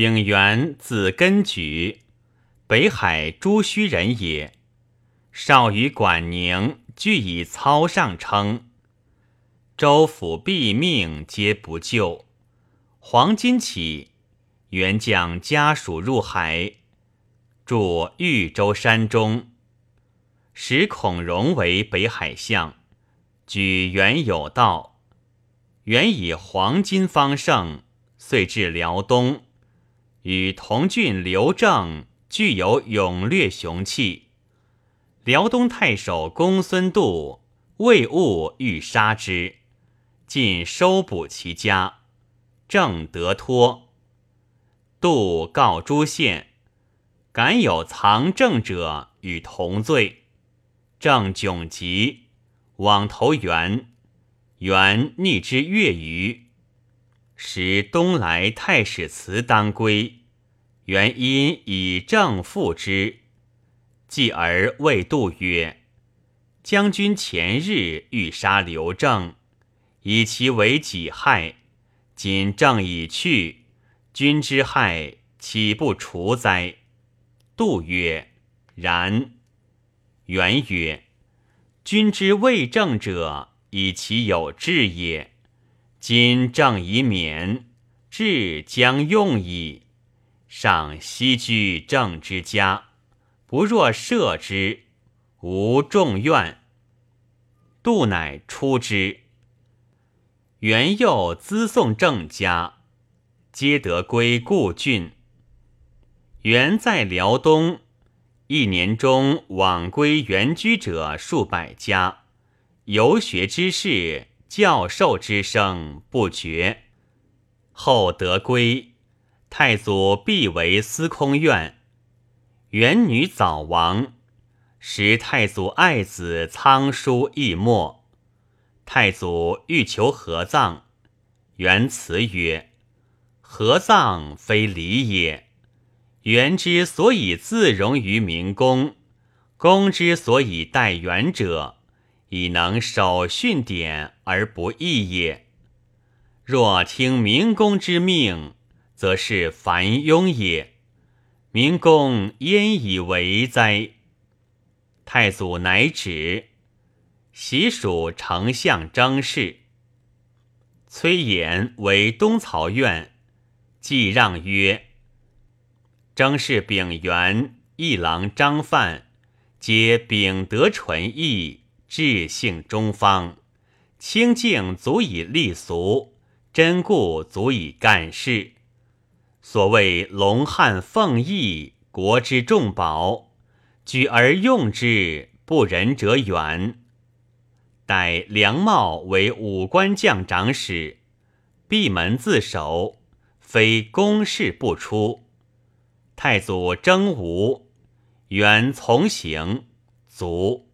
丙原字根举，北海朱须人也。少于管宁，俱以操上称。州府毙命，皆不救。黄巾起，元将家属入海，住豫州山中。使孔融为北海相，举元有道。元以黄巾方盛，遂至辽东，与同郡刘正具有勇略雄气。辽东太守公孙度畏恶欲杀之。尽收捕其家，正得脱。杜告诸县，敢有藏政者与同罪。正窘急，往投袁。袁逆之越余。时东来太史慈当归，元因以正复之。继而谓杜曰：“将军前日欲杀刘正。”以其为己害，今正已去，君之害岂不除哉？杜曰：“然。”元曰：“君之未正者，以其有志也。今正已免，志将用矣。上西居正之家，不若赦之，无众怨。”杜乃出之。元佑资送郑家，皆得归故郡。元在辽东一年中，往归原居者数百家，游学之士、教授之声不绝。后得归，太祖必为司空院。元女早亡，时太祖爱子仓叔亦没。太祖欲求合葬，元辞曰：“合葬非礼也。元之所以自容于明公，公之所以待元者，以能守训典而不义也。若听明公之命，则是凡庸也。明公焉以为哉？”太祖乃止。习属丞相张氏，崔琰为东曹院，既让曰：“张氏丙原、一郎张范，皆秉德纯义，志性中方，清净足以立俗，真固足以干事。所谓龙汉凤翼，国之重宝，举而用之，不仁者远。”待梁茂为武官将长史，闭门自守，非公事不出。太祖征吴，原从行，卒。